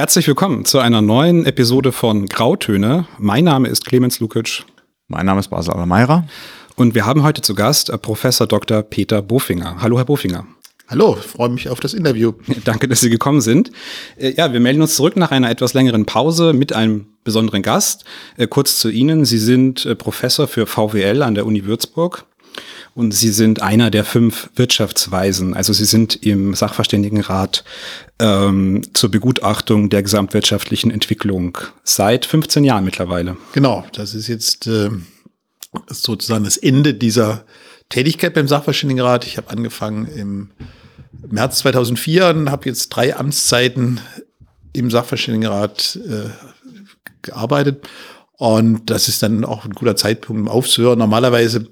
Herzlich willkommen zu einer neuen Episode von Grautöne. Mein Name ist Clemens Lukic. Mein Name ist Basel Alameira. Und wir haben heute zu Gast Professor Dr. Peter Bofinger. Hallo, Herr Bofinger. Hallo, freue mich auf das Interview. Danke, dass Sie gekommen sind. Äh, ja, wir melden uns zurück nach einer etwas längeren Pause mit einem besonderen Gast. Äh, kurz zu Ihnen. Sie sind äh, Professor für VWL an der Uni Würzburg und Sie sind einer der fünf Wirtschaftsweisen. Also Sie sind im Sachverständigenrat ähm, zur Begutachtung der gesamtwirtschaftlichen Entwicklung seit 15 Jahren mittlerweile. Genau, das ist jetzt äh, sozusagen das Ende dieser Tätigkeit beim Sachverständigenrat. Ich habe angefangen im März 2004 und habe jetzt drei Amtszeiten im Sachverständigenrat äh, gearbeitet. Und das ist dann auch ein guter Zeitpunkt, um aufzuhören. Normalerweise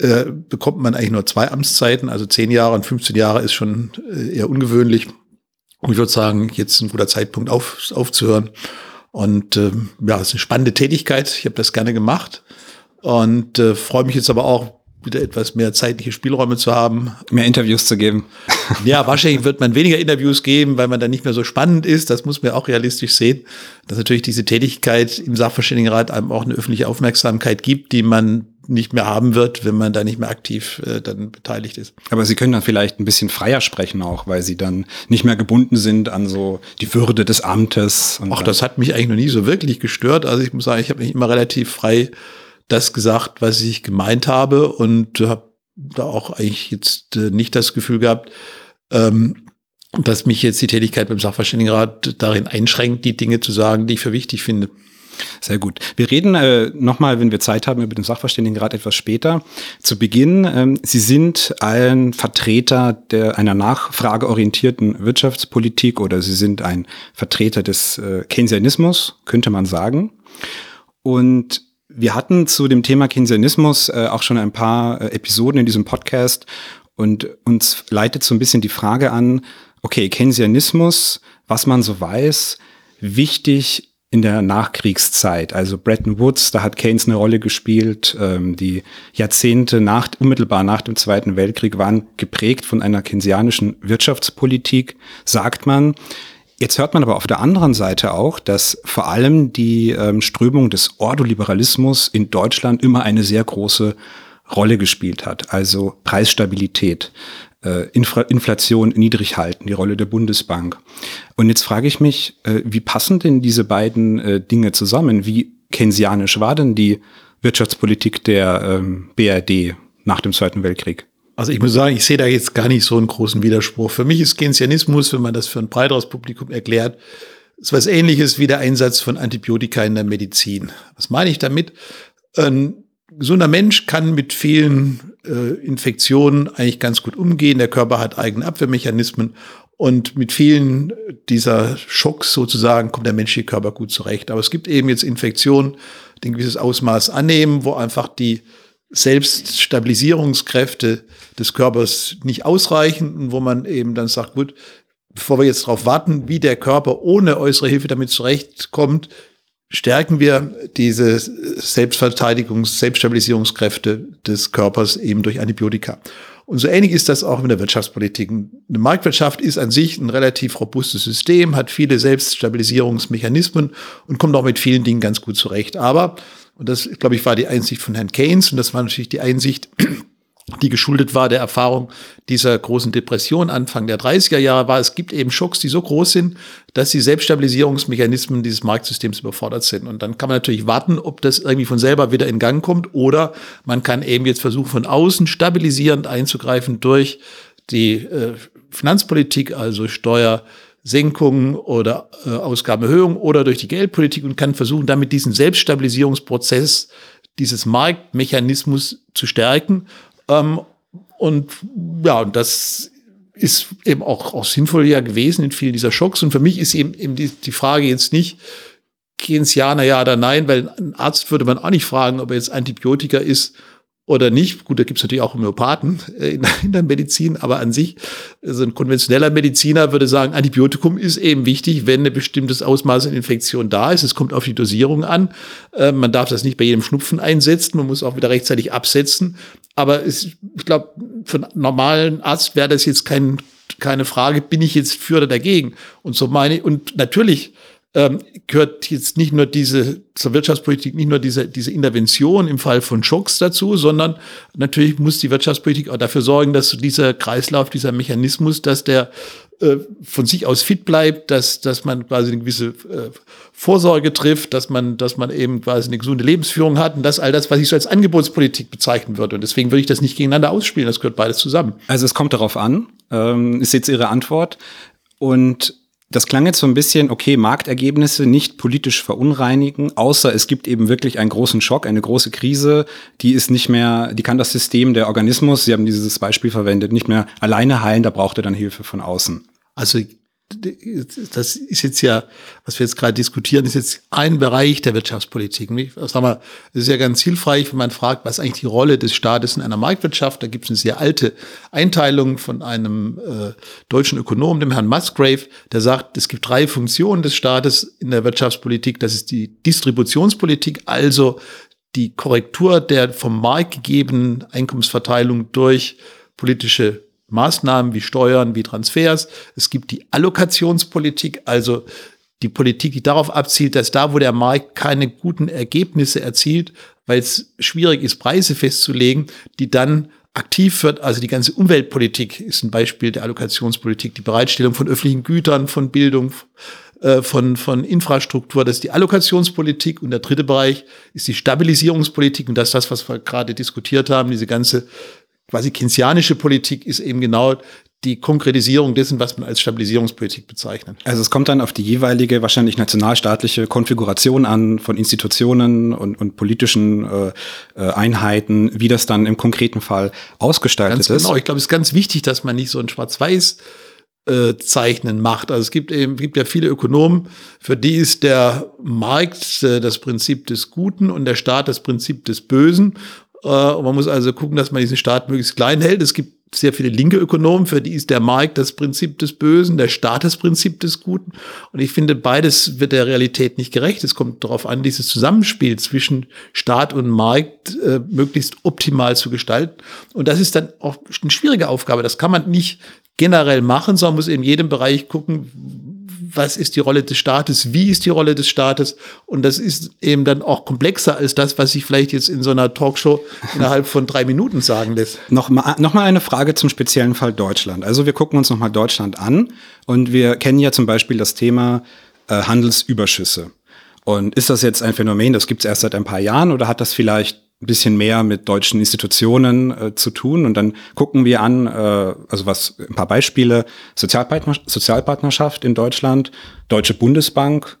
äh, bekommt man eigentlich nur zwei Amtszeiten, also zehn Jahre und 15 Jahre ist schon äh, eher ungewöhnlich. Und ich würde sagen, jetzt ein guter Zeitpunkt auf, aufzuhören. Und äh, ja, es ist eine spannende Tätigkeit. Ich habe das gerne gemacht und äh, freue mich jetzt aber auch, wieder etwas mehr zeitliche Spielräume zu haben. Mehr Interviews zu geben. Ja, wahrscheinlich wird man weniger Interviews geben, weil man dann nicht mehr so spannend ist. Das muss man auch realistisch sehen, dass natürlich diese Tätigkeit im Sachverständigenrat einem auch eine öffentliche Aufmerksamkeit gibt, die man nicht mehr haben wird, wenn man da nicht mehr aktiv äh, dann beteiligt ist. Aber Sie können dann vielleicht ein bisschen freier sprechen auch, weil Sie dann nicht mehr gebunden sind an so die Würde des Amtes. Ach, das hat mich eigentlich noch nie so wirklich gestört. Also ich muss sagen, ich habe mich immer relativ frei das gesagt, was ich gemeint habe und habe da auch eigentlich jetzt äh, nicht das Gefühl gehabt, ähm, dass mich jetzt die Tätigkeit beim Sachverständigenrat darin einschränkt, die Dinge zu sagen, die ich für wichtig finde. Sehr gut. Wir reden äh, nochmal, wenn wir Zeit haben, über den Sachverständigenrat etwas später. Zu Beginn, ähm, Sie sind ein Vertreter der, einer nachfrageorientierten Wirtschaftspolitik oder Sie sind ein Vertreter des äh, Keynesianismus, könnte man sagen. Und wir hatten zu dem Thema Keynesianismus äh, auch schon ein paar äh, Episoden in diesem Podcast und uns leitet so ein bisschen die Frage an, okay, Keynesianismus, was man so weiß, wichtig in der Nachkriegszeit. Also Bretton Woods, da hat Keynes eine Rolle gespielt. Ähm, die Jahrzehnte nach, unmittelbar nach dem Zweiten Weltkrieg waren geprägt von einer keynesianischen Wirtschaftspolitik, sagt man. Jetzt hört man aber auf der anderen Seite auch, dass vor allem die ähm, Strömung des Ordoliberalismus in Deutschland immer eine sehr große Rolle gespielt hat. Also Preisstabilität, äh, Infra Inflation niedrig halten, die Rolle der Bundesbank. Und jetzt frage ich mich, äh, wie passen denn diese beiden äh, Dinge zusammen? Wie keynesianisch war denn die Wirtschaftspolitik der ähm, BRD nach dem Zweiten Weltkrieg? Also ich muss sagen, ich sehe da jetzt gar nicht so einen großen Widerspruch. Für mich ist Keynesianismus, wenn man das für ein breiteres Publikum erklärt, ist was ähnliches wie der Einsatz von Antibiotika in der Medizin. Was meine ich damit? Ein gesunder Mensch kann mit vielen äh, Infektionen eigentlich ganz gut umgehen. Der Körper hat eigene Abwehrmechanismen und mit vielen dieser Schocks sozusagen kommt der menschliche Körper gut zurecht. Aber es gibt eben jetzt Infektionen, die ein gewisses Ausmaß annehmen, wo einfach die Selbststabilisierungskräfte des Körpers nicht ausreichen und wo man eben dann sagt, gut, bevor wir jetzt darauf warten, wie der Körper ohne äußere Hilfe damit zurechtkommt, stärken wir diese Selbstverteidigungs-, Selbststabilisierungskräfte des Körpers eben durch Antibiotika. Und so ähnlich ist das auch mit der Wirtschaftspolitik. Eine Marktwirtschaft ist an sich ein relativ robustes System, hat viele Selbststabilisierungsmechanismen und kommt auch mit vielen Dingen ganz gut zurecht. Aber und das, glaube ich, war die Einsicht von Herrn Keynes. Und das war natürlich die Einsicht, die geschuldet war der Erfahrung dieser großen Depression Anfang der 30er Jahre war, es gibt eben Schocks, die so groß sind, dass die Selbststabilisierungsmechanismen dieses Marktsystems überfordert sind. Und dann kann man natürlich warten, ob das irgendwie von selber wieder in Gang kommt oder man kann eben jetzt versuchen, von außen stabilisierend einzugreifen durch die äh, Finanzpolitik, also Steuer, Senkungen oder äh, Ausgabenerhöhungen oder durch die Geldpolitik und kann versuchen, damit diesen Selbststabilisierungsprozess dieses Marktmechanismus zu stärken. Ähm, und ja, und das ist eben auch, auch sinnvoll ja gewesen in vielen dieser Schocks. Und für mich ist eben, eben die, die Frage jetzt nicht, Keynesianer ja oder nein, weil ein Arzt würde man auch nicht fragen, ob er jetzt Antibiotika ist oder nicht. Gut, da gibt es natürlich auch Homöopathen äh, in, der Medizin, aber an sich, so ein konventioneller Mediziner würde sagen, Antibiotikum ist eben wichtig, wenn ein bestimmtes Ausmaß an Infektion da ist. Es kommt auf die Dosierung an. Äh, man darf das nicht bei jedem Schnupfen einsetzen, man muss auch wieder rechtzeitig absetzen. Aber es, ich glaube, für einen normalen Arzt wäre das jetzt kein keine Frage, bin ich jetzt für oder dagegen? Und so meine, und natürlich ähm, gehört jetzt nicht nur diese zur Wirtschaftspolitik nicht nur diese diese Intervention im Fall von Schocks dazu, sondern natürlich muss die Wirtschaftspolitik auch dafür sorgen, dass dieser Kreislauf, dieser Mechanismus, dass der äh, von sich aus fit bleibt, dass dass man quasi eine gewisse äh, Vorsorge trifft, dass man dass man eben quasi eine gesunde Lebensführung hat und das all das, was ich so als Angebotspolitik bezeichnen würde. Und deswegen würde ich das nicht gegeneinander ausspielen. Das gehört beides zusammen. Also es kommt darauf an, ähm, ist jetzt Ihre Antwort und das klang jetzt so ein bisschen, okay, Marktergebnisse nicht politisch verunreinigen, außer es gibt eben wirklich einen großen Schock, eine große Krise, die ist nicht mehr, die kann das System, der Organismus, Sie haben dieses Beispiel verwendet, nicht mehr alleine heilen, da braucht er dann Hilfe von außen. Also das ist jetzt ja, was wir jetzt gerade diskutieren, ist jetzt ein Bereich der Wirtschaftspolitik. Sag mal, es ist ja ganz hilfreich, wenn man fragt, was eigentlich die Rolle des Staates in einer Marktwirtschaft. Da gibt es eine sehr alte Einteilung von einem äh, deutschen Ökonom, dem Herrn Musgrave, der sagt, es gibt drei Funktionen des Staates in der Wirtschaftspolitik. Das ist die Distributionspolitik, also die Korrektur der vom Markt gegebenen Einkommensverteilung durch politische Maßnahmen wie Steuern, wie Transfers. Es gibt die Allokationspolitik, also die Politik, die darauf abzielt, dass da, wo der Markt keine guten Ergebnisse erzielt, weil es schwierig ist, Preise festzulegen, die dann aktiv wird. Also die ganze Umweltpolitik ist ein Beispiel der Allokationspolitik, die Bereitstellung von öffentlichen Gütern, von Bildung, äh, von, von Infrastruktur. Das ist die Allokationspolitik. Und der dritte Bereich ist die Stabilisierungspolitik. Und das ist das, was wir gerade diskutiert haben, diese ganze quasi keynesianische Politik ist eben genau die Konkretisierung dessen, was man als Stabilisierungspolitik bezeichnet. Also es kommt dann auf die jeweilige, wahrscheinlich nationalstaatliche Konfiguration an von Institutionen und, und politischen äh, äh Einheiten, wie das dann im konkreten Fall ausgestaltet ganz ist. Genau, ich glaube, es ist ganz wichtig, dass man nicht so ein Schwarz-Weiß äh, Zeichnen macht. Also es gibt eben gibt ja viele Ökonomen, für die ist der Markt äh, das Prinzip des Guten und der Staat das Prinzip des Bösen. Äh, und man muss also gucken, dass man diesen Staat möglichst klein hält. Es gibt sehr viele linke Ökonomen, für die ist der Markt das Prinzip des Bösen, der Staat das Prinzip des Guten. Und ich finde, beides wird der Realität nicht gerecht. Es kommt darauf an, dieses Zusammenspiel zwischen Staat und Markt äh, möglichst optimal zu gestalten. Und das ist dann auch eine schwierige Aufgabe. Das kann man nicht generell machen, sondern muss in jedem Bereich gucken, was ist die Rolle des Staates, wie ist die Rolle des Staates. Und das ist eben dann auch komplexer als das, was sich vielleicht jetzt in so einer Talkshow innerhalb von drei Minuten sagen lässt. Nochmal noch mal eine Frage zum speziellen Fall Deutschland. Also wir gucken uns nochmal Deutschland an und wir kennen ja zum Beispiel das Thema äh, Handelsüberschüsse. Und ist das jetzt ein Phänomen, das gibt es erst seit ein paar Jahren oder hat das vielleicht ein bisschen mehr mit deutschen Institutionen äh, zu tun. Und dann gucken wir an, äh, also was, ein paar Beispiele, Sozialpartner, Sozialpartnerschaft in Deutschland, Deutsche Bundesbank,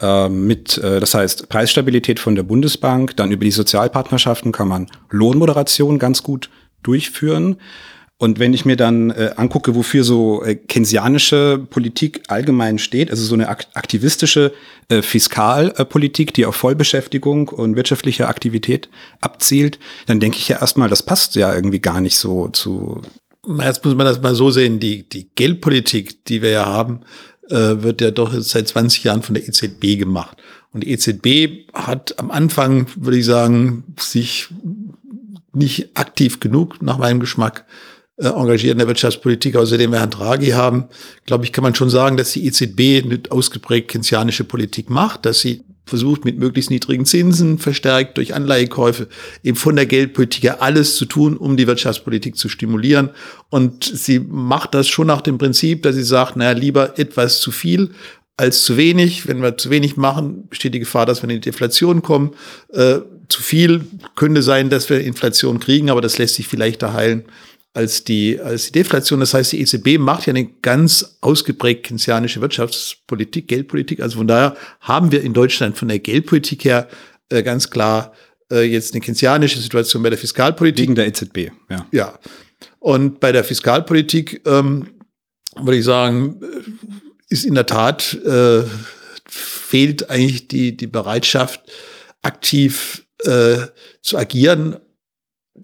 äh, mit, äh, das heißt Preisstabilität von der Bundesbank, dann über die Sozialpartnerschaften kann man Lohnmoderation ganz gut durchführen. Und wenn ich mir dann äh, angucke, wofür so äh, keynesianische Politik allgemein steht, also so eine aktivistische äh, Fiskalpolitik, die auf Vollbeschäftigung und wirtschaftliche Aktivität abzielt, dann denke ich ja erstmal, das passt ja irgendwie gar nicht so zu. Jetzt muss man das mal so sehen, die, die Geldpolitik, die wir ja haben, äh, wird ja doch seit 20 Jahren von der EZB gemacht. Und die EZB hat am Anfang, würde ich sagen, sich nicht aktiv genug nach meinem Geschmack engagiert in der Wirtschaftspolitik, außerdem wir Herrn Draghi haben, glaube ich, kann man schon sagen, dass die EZB eine ausgeprägt keynesianische Politik macht, dass sie versucht mit möglichst niedrigen Zinsen, verstärkt durch Anleihekäufe, eben von der Geldpolitik her alles zu tun, um die Wirtschaftspolitik zu stimulieren. Und sie macht das schon nach dem Prinzip, dass sie sagt, naja, lieber etwas zu viel als zu wenig. Wenn wir zu wenig machen, besteht die Gefahr, dass wir in die Deflation kommen. Äh, zu viel könnte sein, dass wir Inflation kriegen, aber das lässt sich vielleicht da als die, als die Deflation. Das heißt, die EZB macht ja eine ganz ausgeprägt keynesianische Wirtschaftspolitik, Geldpolitik. Also von daher haben wir in Deutschland von der Geldpolitik her äh, ganz klar äh, jetzt eine keynesianische Situation bei der Fiskalpolitik. Wegen der EZB, ja. Ja. Und bei der Fiskalpolitik ähm, würde ich sagen, ist in der Tat äh, fehlt eigentlich die, die Bereitschaft, aktiv äh, zu agieren.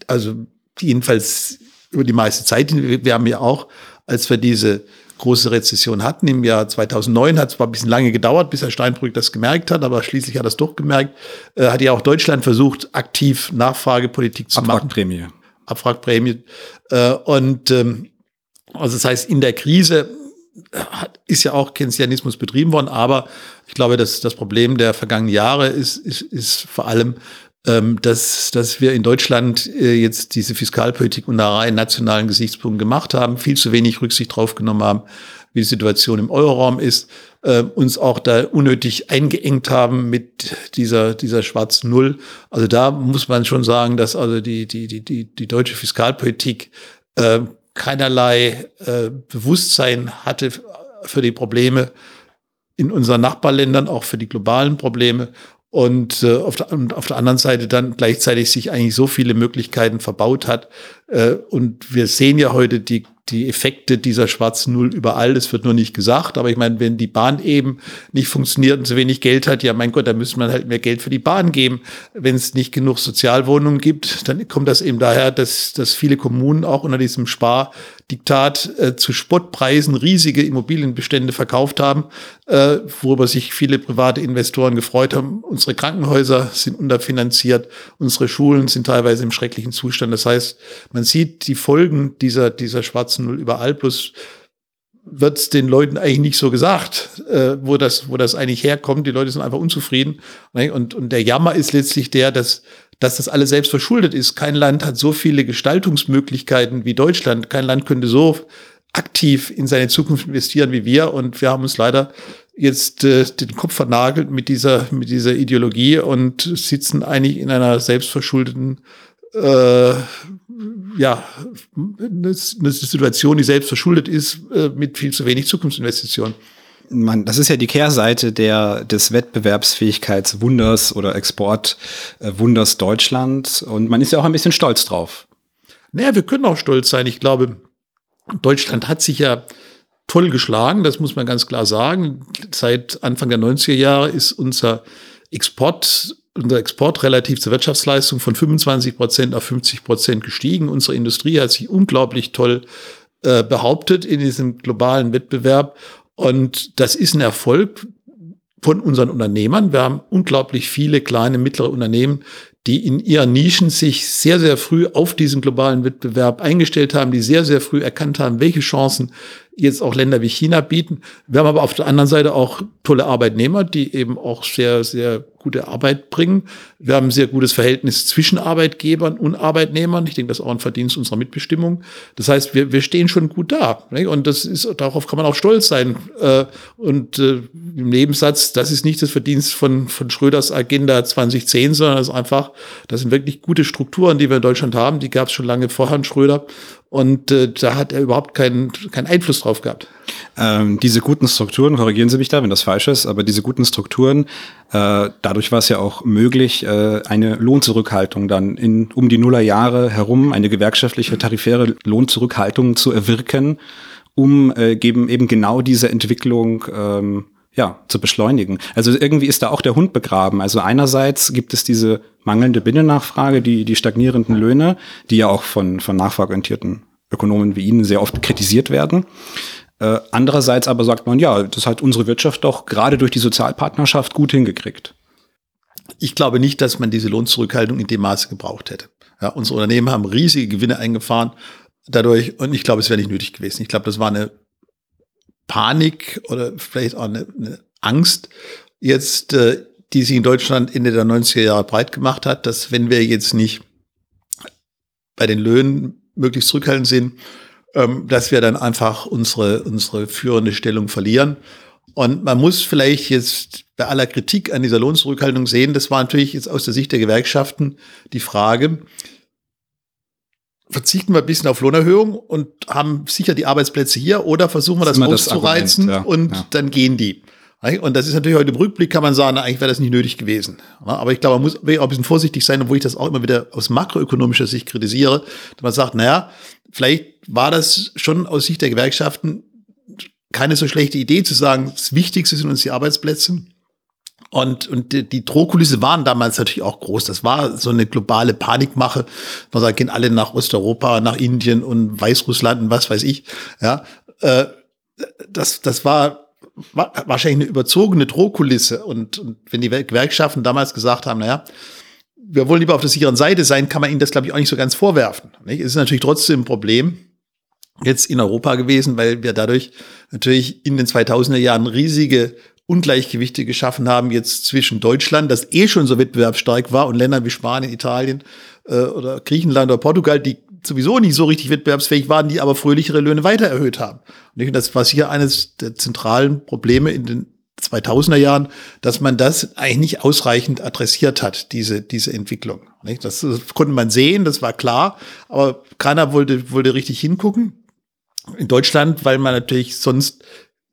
Also jedenfalls über die meiste Zeit. Wir haben ja auch, als wir diese große Rezession hatten im Jahr 2009, hat es zwar ein bisschen lange gedauert, bis Herr Steinbrück das gemerkt hat, aber schließlich hat er es doch gemerkt, äh, hat ja auch Deutschland versucht, aktiv Nachfragepolitik zu Abwrackprämie. machen. Abwrackprämie. Abwrackprämie. Äh, und ähm, Also das heißt, in der Krise ist ja auch Keynesianismus betrieben worden, aber ich glaube, dass das Problem der vergangenen Jahre ist, ist, ist vor allem, ähm, dass, dass wir in Deutschland äh, jetzt diese Fiskalpolitik unter rein nationalen Gesichtspunkten gemacht haben, viel zu wenig Rücksicht drauf genommen haben, wie die Situation im Euroraum ist, äh, uns auch da unnötig eingeengt haben mit dieser, dieser schwarzen Null. Also da muss man schon sagen, dass also die, die, die, die, die deutsche Fiskalpolitik äh, keinerlei äh, Bewusstsein hatte für die Probleme in unseren Nachbarländern, auch für die globalen Probleme. Und, äh, auf, der, auf der anderen Seite dann gleichzeitig sich eigentlich so viele Möglichkeiten verbaut hat. Äh, und wir sehen ja heute die die Effekte dieser schwarzen Null überall. Das wird nur nicht gesagt. Aber ich meine, wenn die Bahn eben nicht funktioniert und so wenig Geld hat, ja, mein Gott, dann müsste man halt mehr Geld für die Bahn geben. Wenn es nicht genug Sozialwohnungen gibt, dann kommt das eben daher, dass, dass viele Kommunen auch unter diesem Spardiktat äh, zu Spottpreisen riesige Immobilienbestände verkauft haben, äh, worüber sich viele private Investoren gefreut haben. Unsere Krankenhäuser sind unterfinanziert, unsere Schulen sind teilweise im schrecklichen Zustand. Das heißt, man sieht die Folgen dieser, dieser schwarzen schwarzen Null überall, plus wird den Leuten eigentlich nicht so gesagt, äh, wo, das, wo das eigentlich herkommt. Die Leute sind einfach unzufrieden. Ne? Und, und der Jammer ist letztlich der, dass, dass das alles selbst verschuldet ist. Kein Land hat so viele Gestaltungsmöglichkeiten wie Deutschland. Kein Land könnte so aktiv in seine Zukunft investieren wie wir. Und wir haben uns leider jetzt äh, den Kopf vernagelt mit dieser, mit dieser Ideologie und sitzen eigentlich in einer selbstverschuldeten äh, ja, eine, eine Situation, die selbst verschuldet ist, äh, mit viel zu wenig Zukunftsinvestitionen. Man, das ist ja die Kehrseite der, des Wettbewerbsfähigkeitswunders oder Exportwunders Deutschland. Und man ist ja auch ein bisschen stolz drauf. Naja, wir können auch stolz sein. Ich glaube, Deutschland hat sich ja toll geschlagen, das muss man ganz klar sagen. Seit Anfang der 90er Jahre ist unser Export unser Export relativ zur Wirtschaftsleistung von 25 Prozent auf 50 Prozent gestiegen. Unsere Industrie hat sich unglaublich toll äh, behauptet in diesem globalen Wettbewerb. Und das ist ein Erfolg von unseren Unternehmern. Wir haben unglaublich viele kleine, mittlere Unternehmen, die in ihren Nischen sich sehr, sehr früh auf diesen globalen Wettbewerb eingestellt haben, die sehr, sehr früh erkannt haben, welche Chancen jetzt auch Länder wie China bieten. Wir haben aber auf der anderen Seite auch tolle Arbeitnehmer, die eben auch sehr, sehr gute Arbeit bringen. Wir haben ein sehr gutes Verhältnis zwischen Arbeitgebern und Arbeitnehmern. Ich denke, das ist auch ein Verdienst unserer Mitbestimmung. Das heißt, wir, wir stehen schon gut da. Und das ist, darauf kann man auch stolz sein. Äh, und äh, im Nebensatz, das ist nicht das Verdienst von, von Schröders Agenda 2010, sondern das ist einfach, das sind wirklich gute Strukturen, die wir in Deutschland haben. Die gab es schon lange vor Herrn Schröder. Und äh, da hat er überhaupt keinen, keinen Einfluss drauf gehabt. Ähm, diese guten Strukturen, korrigieren Sie mich da, wenn das falsch ist, aber diese guten Strukturen, äh, dadurch war es ja auch möglich, äh, eine Lohnzurückhaltung dann in um die Nullerjahre herum, eine gewerkschaftliche tarifäre Lohnzurückhaltung zu erwirken, um äh, eben, genau diese Entwicklung ähm, ja, zu beschleunigen. Also irgendwie ist da auch der Hund begraben. Also einerseits gibt es diese mangelnde Binnennachfrage, die, die stagnierenden Löhne, die ja auch von, von nachfrageorientierten Ökonomen wie Ihnen sehr oft kritisiert werden. Äh, andererseits aber sagt man, ja, das hat unsere Wirtschaft doch gerade durch die Sozialpartnerschaft gut hingekriegt. Ich glaube nicht, dass man diese Lohnzurückhaltung in dem Maße gebraucht hätte. Ja, unsere Unternehmen haben riesige Gewinne eingefahren dadurch und ich glaube, es wäre nicht nötig gewesen. Ich glaube, das war eine Panik oder vielleicht auch eine, eine Angst jetzt, äh, die sich in Deutschland Ende der 90er Jahre breit gemacht hat, dass wenn wir jetzt nicht bei den Löhnen möglichst zurückhaltend sind, ähm, dass wir dann einfach unsere, unsere führende Stellung verlieren. Und man muss vielleicht jetzt bei aller Kritik an dieser Lohnzurückhaltung sehen, das war natürlich jetzt aus der Sicht der Gewerkschaften die Frage, verzichten wir ein bisschen auf Lohnerhöhung und haben sicher die Arbeitsplätze hier oder versuchen wir das, das auszureizen das ja. und ja. dann gehen die. Und das ist natürlich heute im Rückblick, kann man sagen, eigentlich wäre das nicht nötig gewesen. Aber ich glaube, man muss auch ein bisschen vorsichtig sein, obwohl ich das auch immer wieder aus makroökonomischer Sicht kritisiere, dass man sagt, naja, vielleicht war das schon aus Sicht der Gewerkschaften keine so schlechte Idee zu sagen, das Wichtigste sind uns die Arbeitsplätze. Und, und die, die Drohkulisse waren damals natürlich auch groß. Das war so eine globale Panikmache. Man sagt, gehen alle nach Osteuropa, nach Indien und Weißrussland und was weiß ich. Ja, äh, das, das war wahrscheinlich eine überzogene Drohkulisse. Und, und wenn die Gewerkschaften damals gesagt haben, naja, wir wollen lieber auf der sicheren Seite sein, kann man ihnen das, glaube ich, auch nicht so ganz vorwerfen. Nicht? Es ist natürlich trotzdem ein Problem, jetzt in Europa gewesen, weil wir dadurch natürlich in den 2000er Jahren riesige Ungleichgewichte geschaffen haben jetzt zwischen Deutschland, das eh schon so wettbewerbsstark war, und Ländern wie Spanien, Italien äh, oder Griechenland oder Portugal, die sowieso nicht so richtig wettbewerbsfähig waren, die aber fröhlichere Löhne weiter erhöht haben. Und das war hier eines der zentralen Probleme in den 2000er Jahren, dass man das eigentlich nicht ausreichend adressiert hat, diese, diese Entwicklung. Das konnte man sehen, das war klar, aber keiner wollte, wollte richtig hingucken. In Deutschland, weil man natürlich sonst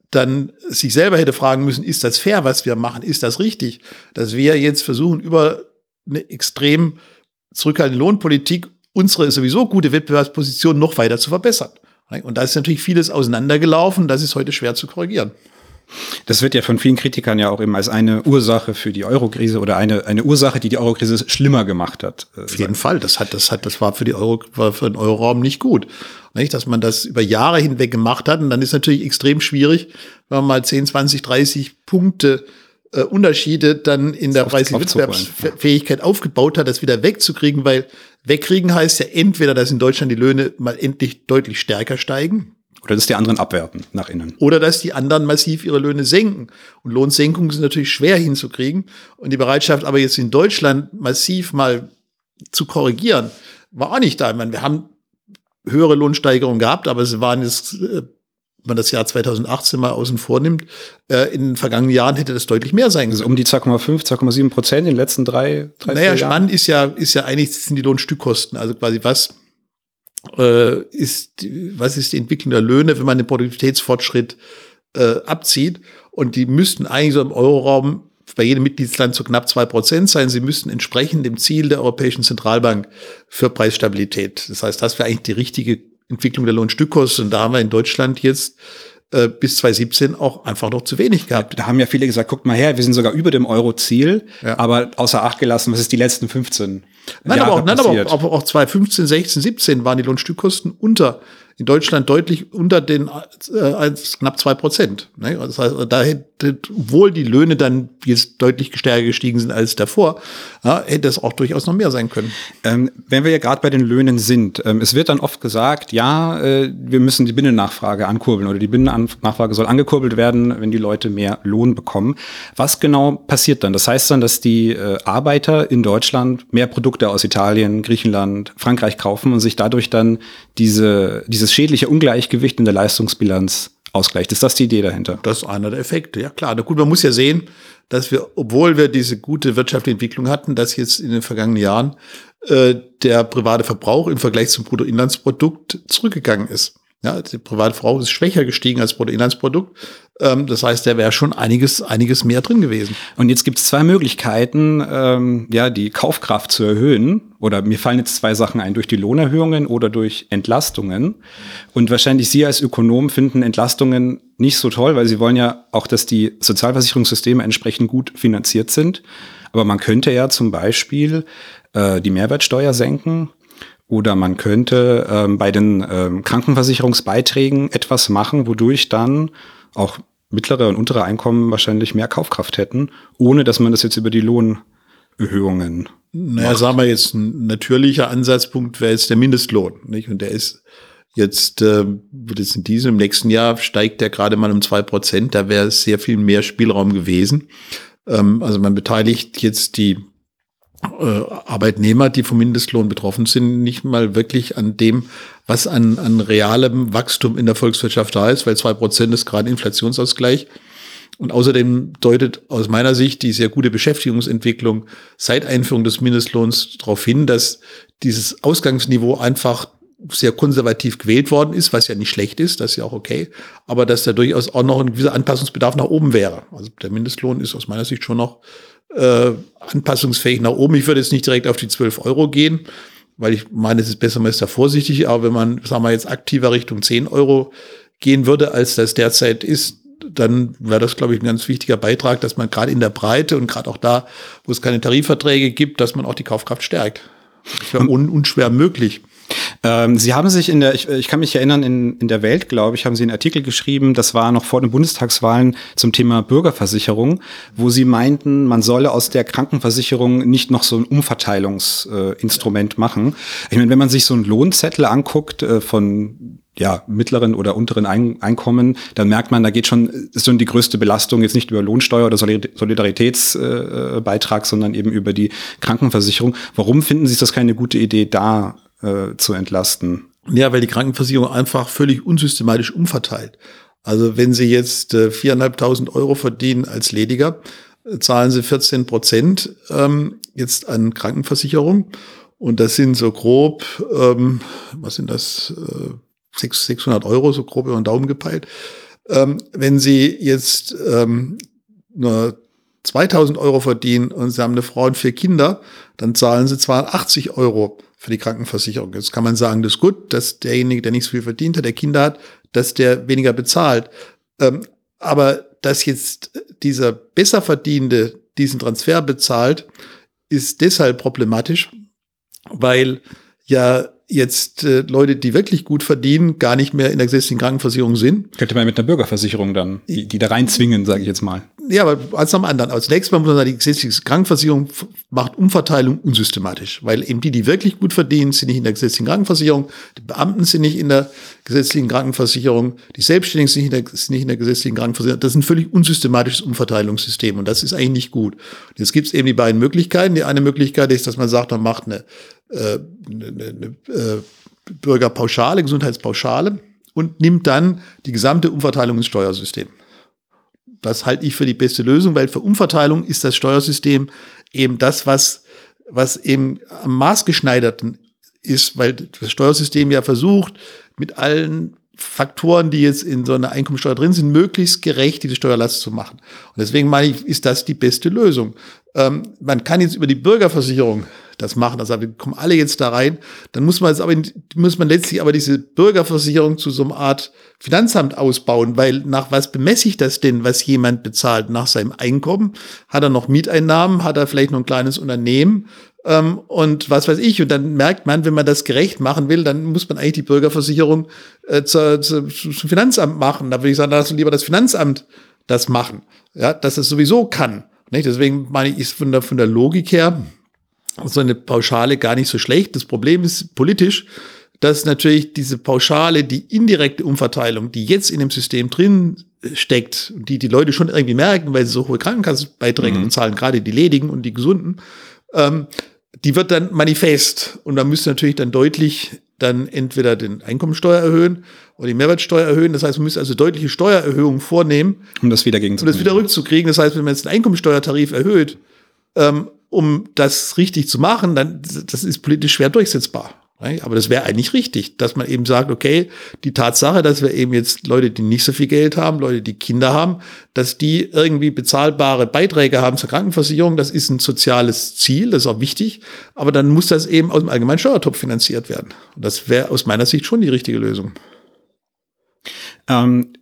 dann sich selber hätte fragen müssen, ist das fair, was wir machen? Ist das richtig? Dass wir jetzt versuchen, über eine extrem zurückhaltende Lohnpolitik unsere sowieso gute Wettbewerbsposition noch weiter zu verbessern. Und da ist natürlich vieles auseinandergelaufen, das ist heute schwer zu korrigieren. Das wird ja von vielen Kritikern ja auch eben als eine Ursache für die Eurokrise oder eine, eine Ursache, die die Eurokrise schlimmer gemacht hat. Äh, Auf jeden Fall. Das hat, das hat, das war für die Euro, war für den Euroraum nicht gut. Nicht, dass man das über Jahre hinweg gemacht hat. Und dann ist natürlich extrem schwierig, wenn man mal 10, 20, 30 Punkte äh, Unterschiede dann in der Preiswettbewerbsfähigkeit aufgebaut hat, das wieder wegzukriegen, weil wegkriegen heißt ja entweder, dass in Deutschland die Löhne mal endlich deutlich stärker steigen, oder dass die anderen abwerten nach innen. Oder dass die anderen massiv ihre Löhne senken. Und Lohnsenkungen sind natürlich schwer hinzukriegen. Und die Bereitschaft aber jetzt in Deutschland massiv mal zu korrigieren, war auch nicht da. Ich meine, wir haben höhere Lohnsteigerungen gehabt, aber sie waren jetzt, äh, wenn man das Jahr 2018 mal außen vor nimmt, äh, in den vergangenen Jahren hätte das deutlich mehr sein können. Also um die 2,5, 2,7 Prozent in den letzten drei, drei Naja, spannend ist ja, ist ja eigentlich, sind die Lohnstückkosten. Also quasi was äh, ist, was ist die Entwicklung der Löhne, wenn man den Produktivitätsfortschritt äh, abzieht. Und die müssten eigentlich so im Euroraum bei jedem Mitgliedsland zu knapp zwei Prozent sein. Sie müssten entsprechen dem Ziel der Europäischen Zentralbank für Preisstabilität. Das heißt, das wäre eigentlich die richtige Entwicklung der Lohnstückkosten. Und da haben wir in Deutschland jetzt äh, bis 2017 auch einfach noch zu wenig gehabt. Da haben ja viele gesagt, guckt mal her, wir sind sogar über dem Euro-Ziel, ja. aber außer Acht gelassen, was ist die letzten 15 Nein, Jahre aber auch, nein, aber auch, auch 2015, 16, 17 waren die Lohnstückkosten unter in Deutschland deutlich unter den äh, knapp zwei Prozent. Ne? Das heißt, da hätte, obwohl die Löhne dann jetzt deutlich stärker gestiegen sind als davor, ja, hätte es auch durchaus noch mehr sein können. Ähm, wenn wir ja gerade bei den Löhnen sind, ähm, es wird dann oft gesagt, ja, äh, wir müssen die Binnennachfrage ankurbeln oder die Binnennachfrage soll angekurbelt werden, wenn die Leute mehr Lohn bekommen. Was genau passiert dann? Das heißt dann, dass die äh, Arbeiter in Deutschland mehr Produkte aus Italien, Griechenland, Frankreich kaufen und sich dadurch dann diese, dieses schädliche Ungleichgewicht in der Leistungsbilanz ausgleicht. Ist das die Idee dahinter? Das ist einer der Effekte, ja klar. Na gut, man muss ja sehen, dass wir, obwohl wir diese gute wirtschaftliche Entwicklung hatten, dass jetzt in den vergangenen Jahren äh, der private Verbrauch im Vergleich zum Bruttoinlandsprodukt zurückgegangen ist. Ja, private Verbrauch ist schwächer gestiegen als Bruttoinlandsprodukt. Ähm, das heißt, da wäre schon einiges, einiges mehr drin gewesen. Und jetzt gibt es zwei Möglichkeiten, ähm, ja, die Kaufkraft zu erhöhen. Oder mir fallen jetzt zwei Sachen ein, durch die Lohnerhöhungen oder durch Entlastungen. Und wahrscheinlich Sie als Ökonom finden Entlastungen nicht so toll, weil Sie wollen ja auch, dass die Sozialversicherungssysteme entsprechend gut finanziert sind. Aber man könnte ja zum Beispiel äh, die Mehrwertsteuer senken oder man könnte ähm, bei den ähm, Krankenversicherungsbeiträgen etwas machen, wodurch dann auch mittlere und untere Einkommen wahrscheinlich mehr Kaufkraft hätten, ohne dass man das jetzt über die Lohnerhöhungen. Naja, macht. sagen wir jetzt, ein natürlicher Ansatzpunkt wäre jetzt der Mindestlohn. Nicht? Und der ist jetzt, äh, wird jetzt in diesem, im nächsten Jahr steigt der gerade mal um zwei Prozent. Da wäre sehr viel mehr Spielraum gewesen. Ähm, also man beteiligt jetzt die Arbeitnehmer, die vom Mindestlohn betroffen sind, nicht mal wirklich an dem, was an, an realem Wachstum in der Volkswirtschaft da ist, weil zwei Prozent ist gerade Inflationsausgleich. Und außerdem deutet aus meiner Sicht die sehr gute Beschäftigungsentwicklung seit Einführung des Mindestlohns darauf hin, dass dieses Ausgangsniveau einfach sehr konservativ gewählt worden ist, was ja nicht schlecht ist, das ist ja auch okay, aber dass da durchaus auch noch ein gewisser Anpassungsbedarf nach oben wäre. Also der Mindestlohn ist aus meiner Sicht schon noch äh, anpassungsfähig nach oben. Ich würde jetzt nicht direkt auf die 12 Euro gehen, weil ich meine, es ist besser, man ist da vorsichtig. Aber wenn man, sagen wir jetzt, aktiver Richtung 10 Euro gehen würde, als das derzeit ist, dann wäre das, glaube ich, ein ganz wichtiger Beitrag, dass man gerade in der Breite und gerade auch da, wo es keine Tarifverträge gibt, dass man auch die Kaufkraft stärkt. Das wäre un unschwer möglich. Ähm, Sie haben sich in der, ich, ich kann mich erinnern, in, in der Welt, glaube ich, haben Sie einen Artikel geschrieben, das war noch vor den Bundestagswahlen zum Thema Bürgerversicherung, wo Sie meinten, man solle aus der Krankenversicherung nicht noch so ein Umverteilungsinstrument äh, machen. Ich meine, wenn man sich so einen Lohnzettel anguckt äh, von ja, mittleren oder unteren Ein Einkommen, dann merkt man, da geht schon, ist schon die größte Belastung jetzt nicht über Lohnsteuer oder Solidaritätsbeitrag, äh, sondern eben über die Krankenversicherung. Warum finden Sie das keine gute Idee, da äh, zu entlasten? Ja, weil die Krankenversicherung einfach völlig unsystematisch umverteilt. Also wenn Sie jetzt äh, viereinhalbtausend äh, Euro verdienen als Lediger, äh, zahlen Sie 14 Prozent ähm, jetzt an Krankenversicherung. Und das sind so grob, ähm, was sind das, äh, 600 Euro, so grob über den Daumen gepeilt. Ähm, wenn Sie jetzt ähm, nur 2000 Euro verdienen und Sie haben eine Frau und vier Kinder, dann zahlen Sie 280 Euro für die Krankenversicherung. Jetzt kann man sagen, das ist gut, dass derjenige, der nicht so viel verdient hat, der Kinder hat, dass der weniger bezahlt. Ähm, aber dass jetzt dieser Besserverdienende diesen Transfer bezahlt, ist deshalb problematisch, weil ja jetzt äh, Leute, die wirklich gut verdienen, gar nicht mehr in der gesetzlichen Krankenversicherung sind. Könnte man mit einer Bürgerversicherung dann, die, die da reinzwingen, sage ich jetzt mal. Ja, aber als am anderen. Als nächstes Mal muss man sagen, die gesetzliche Krankenversicherung macht Umverteilung unsystematisch, weil eben die, die wirklich gut verdienen, sind nicht in der gesetzlichen Krankenversicherung, die Beamten sind nicht in der gesetzlichen Krankenversicherung, die Selbstständigen sind nicht in der, nicht in der gesetzlichen Krankenversicherung. Das ist ein völlig unsystematisches Umverteilungssystem und das ist eigentlich nicht gut. Jetzt gibt es eben die beiden Möglichkeiten. Die eine Möglichkeit ist, dass man sagt, man macht eine äh, eine, eine äh, Bürgerpauschale, Gesundheitspauschale und nimmt dann die gesamte Umverteilung ins Steuersystem. Das halte ich für die beste Lösung, weil für Umverteilung ist das Steuersystem eben das, was, was eben am maßgeschneiderten ist, weil das Steuersystem ja versucht, mit allen Faktoren, die jetzt in so einer Einkommensteuer drin sind, möglichst gerecht diese Steuerlast zu machen. Und deswegen meine ich, ist das die beste Lösung. Ähm, man kann jetzt über die Bürgerversicherung das machen. Also wir kommen alle jetzt da rein. Dann muss man jetzt aber, muss man letztlich aber diese Bürgerversicherung zu so einer Art Finanzamt ausbauen, weil nach was bemesse ich das denn, was jemand bezahlt? Nach seinem Einkommen? Hat er noch Mieteinnahmen? Hat er vielleicht noch ein kleines Unternehmen? Ähm, und was weiß ich. Und dann merkt man, wenn man das gerecht machen will, dann muss man eigentlich die Bürgerversicherung äh, zu, zu, zum Finanzamt machen. Da würde ich sagen, lass lieber das Finanzamt das machen. Ja, dass es sowieso kann. Nicht? Deswegen meine ich, ist von der, von der Logik her, so eine Pauschale gar nicht so schlecht. Das Problem ist politisch, dass natürlich diese Pauschale, die indirekte Umverteilung, die jetzt in dem System drin steckt, die die Leute schon irgendwie merken, weil sie so hohe Krankenkassenbeiträge mhm. zahlen, gerade die Ledigen und die Gesunden, ähm, die wird dann manifest. Und da müsste natürlich dann deutlich dann entweder den Einkommensteuer erhöhen oder die Mehrwertsteuer erhöhen. Das heißt, man müsste also deutliche Steuererhöhungen vornehmen. Um das wieder gegen Um das wieder rückzukriegen. Das heißt, wenn man jetzt den Einkommensteuertarif erhöht, ähm, um das richtig zu machen, dann das ist politisch schwer durchsetzbar. Aber das wäre eigentlich richtig, dass man eben sagt, okay, die Tatsache, dass wir eben jetzt Leute, die nicht so viel Geld haben, Leute, die Kinder haben, dass die irgendwie bezahlbare Beiträge haben zur Krankenversicherung, das ist ein soziales Ziel, das ist auch wichtig, aber dann muss das eben aus dem allgemeinen Steuertopf finanziert werden. Und das wäre aus meiner Sicht schon die richtige Lösung. Ähm,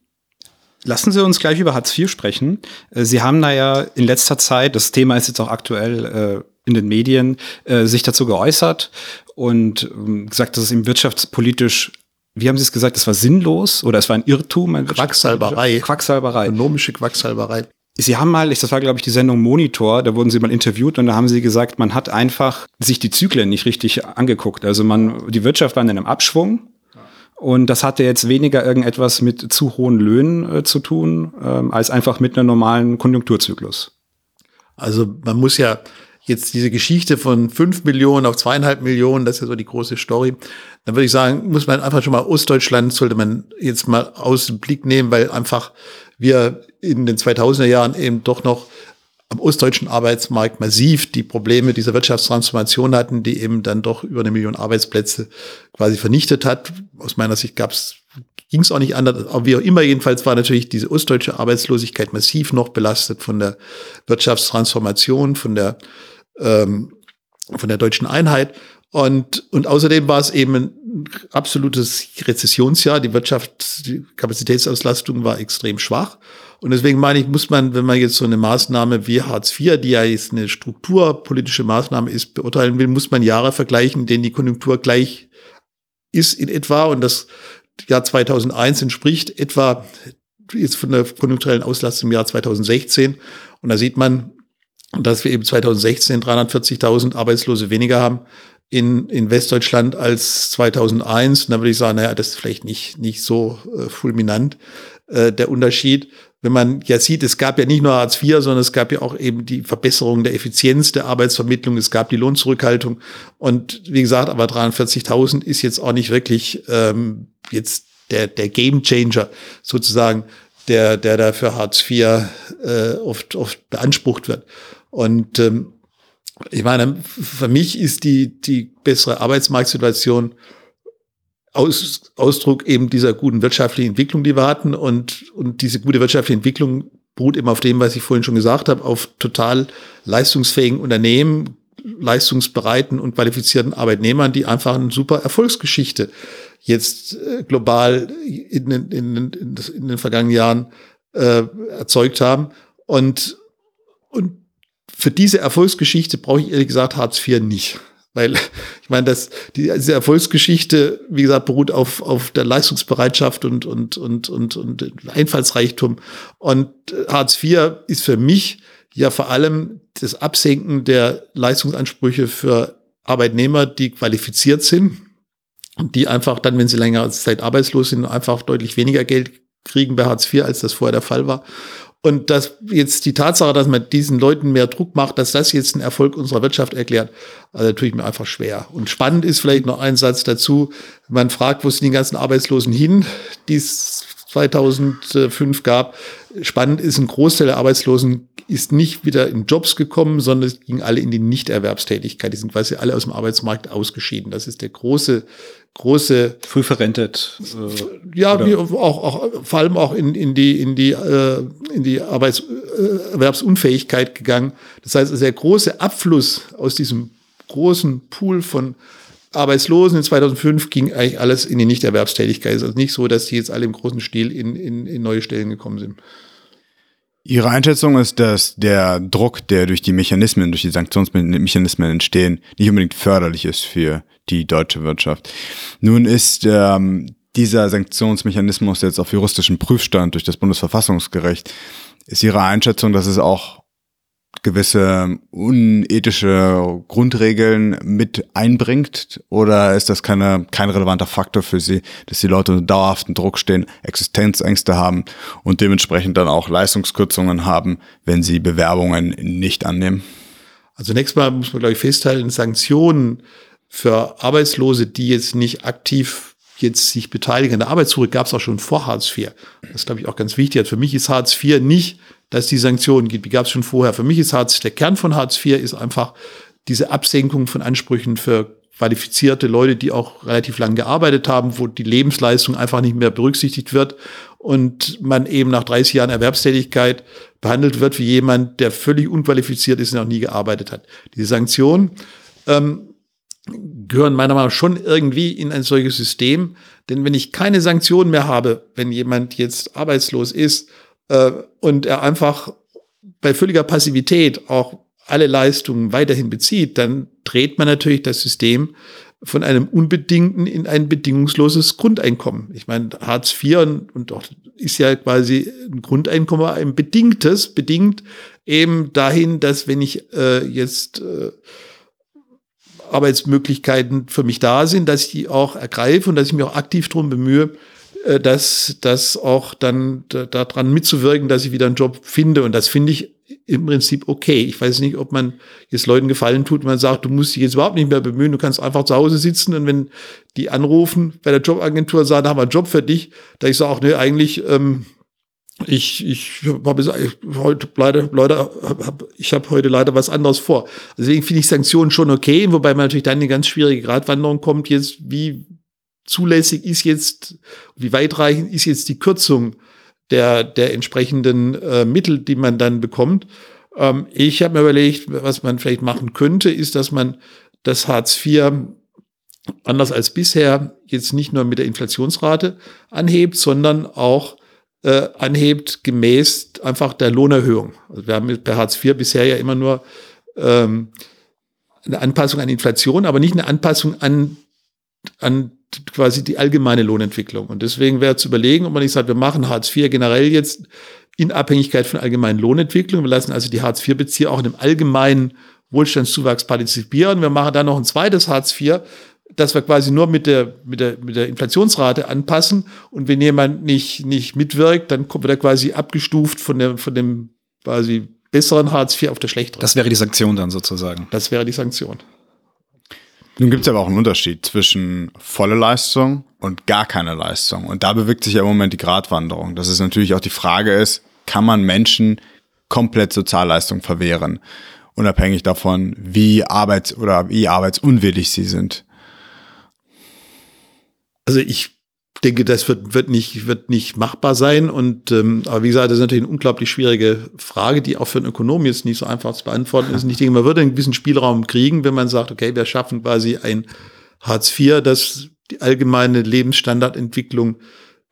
Lassen Sie uns gleich über Hartz IV sprechen. Äh, Sie haben da ja in letzter Zeit, das Thema ist jetzt auch aktuell äh, in den Medien, äh, sich dazu geäußert und ähm, gesagt, dass es ihm wirtschaftspolitisch, wie haben Sie es gesagt, es war sinnlos oder es war ein Irrtum? Ein Quacksalberei. Quacksalberei. Ökonomische Quacksalberei. Sie haben mal, das war glaube ich die Sendung Monitor, da wurden Sie mal interviewt und da haben Sie gesagt, man hat einfach sich die Zyklen nicht richtig angeguckt. Also man, die Wirtschaft war in einem Abschwung und das hatte jetzt weniger irgendetwas mit zu hohen Löhnen äh, zu tun, ähm, als einfach mit einem normalen Konjunkturzyklus. Also man muss ja jetzt diese Geschichte von fünf Millionen auf zweieinhalb Millionen, das ist ja so die große Story. Dann würde ich sagen, muss man einfach schon mal Ostdeutschland, sollte man jetzt mal aus dem Blick nehmen, weil einfach wir in den 2000er Jahren eben doch noch am ostdeutschen Arbeitsmarkt massiv die Probleme dieser Wirtschaftstransformation hatten, die eben dann doch über eine Million Arbeitsplätze quasi vernichtet hat. Aus meiner Sicht gab's ging es auch nicht anders. Aber wie auch immer, jedenfalls war natürlich diese ostdeutsche Arbeitslosigkeit massiv noch belastet von der Wirtschaftstransformation, von der, ähm, von der deutschen Einheit. Und, und außerdem war es eben ein absolutes Rezessionsjahr. Die Wirtschaft, die Kapazitätsauslastung war extrem schwach. Und deswegen meine ich, muss man, wenn man jetzt so eine Maßnahme wie Hartz IV, die ja jetzt eine strukturpolitische Maßnahme ist, beurteilen will, muss man Jahre vergleichen, in denen die Konjunktur gleich ist in etwa. Und das Jahr 2001 entspricht etwa jetzt von der konjunkturellen Auslastung im Jahr 2016. Und da sieht man, dass wir eben 2016 340.000 Arbeitslose weniger haben in, in Westdeutschland als 2001. Und da würde ich sagen, naja, das ist vielleicht nicht, nicht so äh, fulminant, äh, der Unterschied. Wenn man ja sieht, es gab ja nicht nur Hartz IV, sondern es gab ja auch eben die Verbesserung der Effizienz der Arbeitsvermittlung, es gab die Lohnzurückhaltung. Und wie gesagt, aber 43.000 ist jetzt auch nicht wirklich ähm, jetzt der, der Game Changer sozusagen, der, der da für Hartz IV äh, oft, oft beansprucht wird. Und ähm, ich meine, für mich ist die, die bessere Arbeitsmarktsituation aus, Ausdruck eben dieser guten wirtschaftlichen Entwicklung, die wir hatten. Und, und diese gute wirtschaftliche Entwicklung beruht eben auf dem, was ich vorhin schon gesagt habe, auf total leistungsfähigen Unternehmen, leistungsbereiten und qualifizierten Arbeitnehmern, die einfach eine super Erfolgsgeschichte jetzt äh, global in, in, in, in, den vergangenen Jahren äh, erzeugt haben. Und, und für diese Erfolgsgeschichte brauche ich ehrlich gesagt Hartz IV nicht. Weil ich meine, dass die, diese Erfolgsgeschichte, wie gesagt, beruht auf, auf der Leistungsbereitschaft und, und, und, und, und Einfallsreichtum. Und Hartz IV ist für mich ja vor allem das Absenken der Leistungsansprüche für Arbeitnehmer, die qualifiziert sind und die einfach dann, wenn sie längere Zeit arbeitslos sind, einfach deutlich weniger Geld kriegen bei Hartz IV, als das vorher der Fall war. Und dass jetzt die Tatsache, dass man diesen Leuten mehr Druck macht, dass das jetzt ein Erfolg unserer Wirtschaft erklärt, also tue ich mir einfach schwer. Und spannend ist vielleicht noch ein Satz dazu. Man fragt, wo sind die ganzen Arbeitslosen hin, die es 2005 gab. Spannend ist, ein Großteil der Arbeitslosen ist nicht wieder in Jobs gekommen, sondern es ging alle in die Nichterwerbstätigkeit. Die sind quasi alle aus dem Arbeitsmarkt ausgeschieden. Das ist der große große früh verrentet äh, ja wie auch, auch vor allem auch in, in die in die äh, in die Arbeitserwerbsunfähigkeit gegangen das heißt der große Abfluss aus diesem großen Pool von Arbeitslosen in 2005 ging eigentlich alles in die Nichterwerbstätigkeit. Es ist also nicht so, dass die jetzt alle im großen Stil in, in, in neue Stellen gekommen sind. Ihre Einschätzung ist, dass der Druck, der durch die Mechanismen, durch die Sanktionsmechanismen entstehen, nicht unbedingt förderlich ist für die deutsche Wirtschaft. Nun ist ähm, dieser Sanktionsmechanismus jetzt auf juristischen Prüfstand durch das Bundesverfassungsgericht. Ist Ihre Einschätzung, dass es auch gewisse unethische Grundregeln mit einbringt? Oder ist das keine, kein relevanter Faktor für Sie, dass die Leute unter dauerhaften Druck stehen, Existenzängste haben und dementsprechend dann auch Leistungskürzungen haben, wenn sie Bewerbungen nicht annehmen? Also zunächst mal muss man, glaube ich, festhalten, Sanktionen für Arbeitslose, die jetzt nicht aktiv jetzt sich beteiligen an der Arbeitssuche, gab es auch schon vor Hartz IV. Das glaube ich, auch ganz wichtig. Also für mich ist Hartz IV nicht dass die Sanktionen gibt. Die gab es schon vorher. Für mich ist Hartz, der Kern von Hartz IV ist einfach diese Absenkung von Ansprüchen für qualifizierte Leute, die auch relativ lang gearbeitet haben, wo die Lebensleistung einfach nicht mehr berücksichtigt wird und man eben nach 30 Jahren Erwerbstätigkeit behandelt wird wie jemand, der völlig unqualifiziert ist und noch nie gearbeitet hat. Diese Sanktionen ähm, gehören meiner Meinung nach schon irgendwie in ein solches System, denn wenn ich keine Sanktionen mehr habe, wenn jemand jetzt arbeitslos ist äh, und er einfach bei völliger Passivität auch alle Leistungen weiterhin bezieht, dann dreht man natürlich das System von einem unbedingten in ein bedingungsloses Grundeinkommen. Ich meine, Hartz IV und, und auch ist ja quasi ein Grundeinkommen, ein bedingtes, bedingt eben dahin, dass wenn ich äh, jetzt äh, Arbeitsmöglichkeiten für mich da sind, dass ich die auch ergreife und dass ich mich auch aktiv darum bemühe, äh, dass das auch dann daran mitzuwirken, dass ich wieder einen Job finde. Und das finde ich im Prinzip okay. Ich weiß nicht, ob man jetzt Leuten Gefallen tut, man sagt, du musst dich jetzt überhaupt nicht mehr bemühen, du kannst einfach zu Hause sitzen und wenn die anrufen bei der Jobagentur, sagen, da haben wir einen Job für dich, da ich sage, nee, eigentlich, ähm, ich, ich habe heute leider, leider hab, ich habe heute leider was anderes vor. Deswegen finde ich Sanktionen schon okay, wobei man natürlich dann eine ganz schwierige Gratwanderung kommt, jetzt wie zulässig ist jetzt, wie weitreichend ist jetzt die Kürzung der, der entsprechenden äh, Mittel, die man dann bekommt. Ähm, ich habe mir überlegt, was man vielleicht machen könnte, ist, dass man das Hartz IV anders als bisher jetzt nicht nur mit der Inflationsrate anhebt, sondern auch äh, anhebt gemäß einfach der Lohnerhöhung. Also wir haben bei Hartz IV bisher ja immer nur ähm, eine Anpassung an Inflation, aber nicht eine Anpassung an, an quasi die allgemeine Lohnentwicklung. Und deswegen wäre zu überlegen, ob man nicht sagt, wir machen Hartz IV generell jetzt in Abhängigkeit von allgemeinen Lohnentwicklung. Wir lassen also die Hartz IV-Bezieher auch in einem allgemeinen Wohlstandszuwachs partizipieren. Wir machen dann noch ein zweites Hartz IV, das wir quasi nur mit der, mit der, mit der Inflationsrate anpassen. Und wenn jemand nicht, nicht mitwirkt, dann kommt er quasi abgestuft von dem, von dem quasi besseren Hartz IV auf der schlechteren. Das wäre die Sanktion dann sozusagen. Das wäre die Sanktion. Nun gibt es aber auch einen Unterschied zwischen volle Leistung und gar keine Leistung. Und da bewegt sich ja im Moment die Gratwanderung. Dass es natürlich auch die Frage ist, kann man Menschen komplett Sozialleistung verwehren? Unabhängig davon, wie arbeits- oder wie arbeitsunwillig sie sind. Also ich denke, das wird, wird, nicht, wird nicht machbar sein. Und ähm, aber wie gesagt, das ist natürlich eine unglaublich schwierige Frage, die auch für einen Ökonom jetzt nicht so einfach zu beantworten ist. Und ich denke, man würde einen gewissen Spielraum kriegen, wenn man sagt, okay, wir schaffen quasi ein Hartz IV, das die allgemeine Lebensstandardentwicklung